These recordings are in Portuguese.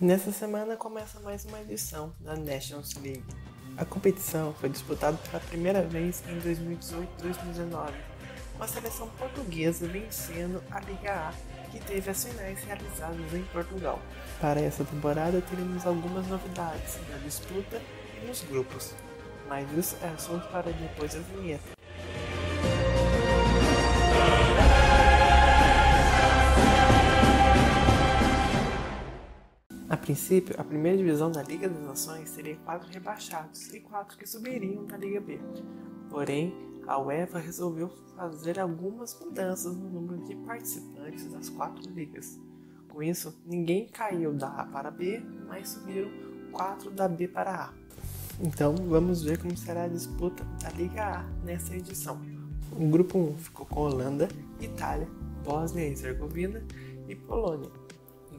Nessa semana começa mais uma edição da Nations League. A competição foi disputada pela primeira vez em 2018-2019, com a seleção portuguesa vencendo a Liga A, que teve as finais realizadas em Portugal. Para essa temporada teremos algumas novidades na disputa e nos grupos, mas isso é assunto para depois da vinheta. Princípio, a primeira divisão da Liga das Nações teria quatro rebaixados e quatro que subiriam da Liga B. Porém, a UEFA resolveu fazer algumas mudanças no número de participantes das quatro ligas. Com isso, ninguém caiu da A para B, mas subiram quatro da B para A. Então, vamos ver como será a disputa da Liga A nessa edição. O grupo 1 ficou com Holanda, Itália, Bósnia e Herzegovina e Polônia.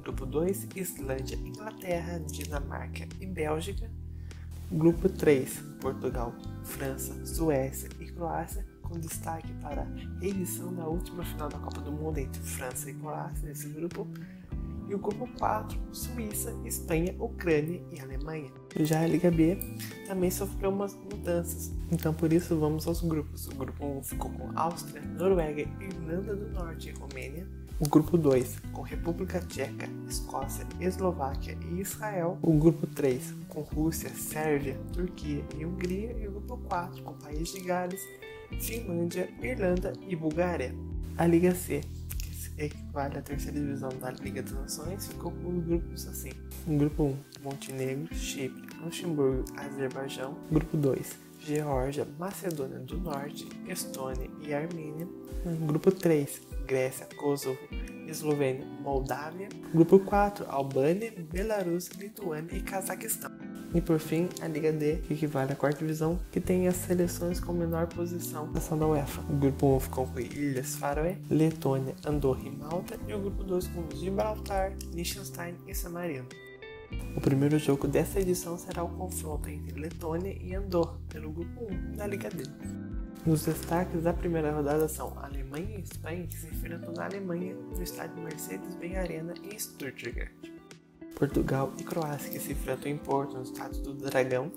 Grupo 2, Islândia, Inglaterra, Dinamarca e Bélgica. Grupo 3, Portugal, França, Suécia e Croácia, com destaque para a edição da última final da Copa do Mundo entre França e Croácia nesse grupo. E o grupo 4, Suíça, Espanha, Ucrânia e Alemanha. Já a Liga B também sofreu umas mudanças, então por isso vamos aos grupos. O grupo 1 ficou com Áustria, Noruega, Irlanda do Norte e Romênia. O grupo 2, com República Tcheca, Escócia, Eslováquia e Israel. O grupo 3, com Rússia, Sérvia, Turquia e Hungria. E o grupo 4, com País de Gales, Finlândia, Irlanda e Bulgária. A Liga C, que equivale à terceira divisão da Liga das Nações, ficou com os grupos assim. O grupo 1, Montenegro, Chipre, Luxemburgo, Azerbaijão. Grupo 2, Geórgia, Macedônia do Norte, Estônia e Armênia. Grupo 3, Grécia, Kosovo, Eslovênia, Moldávia. Grupo 4, Albânia, Belarus, Lituânia e Cazaquistão. E por fim, a Liga D, que equivale à quarta divisão, que tem as seleções com menor posição na da UEFA. O grupo 1 ficou com Ilhas Faroé, Letônia, Andorra e Malta, e o grupo 2 com Gibraltar, Liechtenstein e San Marino. O primeiro jogo dessa edição será o confronto entre Letônia e Andorra, pelo grupo 1 da Liga D. Os destaques da primeira rodada são Alemanha e Espanha, que se enfrentam na Alemanha no estádio Mercedes-Benz Arena em Stuttgart. Portugal e Croácia, que se enfrentam em Porto, no estádio do Dragão.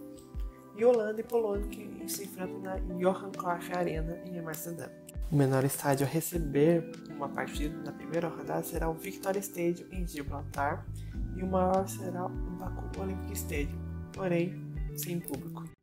E Holanda e Polônia, que se enfrentam na Johan Cruyff Arena em Amsterdã. O menor estádio a receber uma partida na primeira rodada será o Victoria Stadium em Gibraltar e o maior será o Baku Olympic Stadium, porém sem público.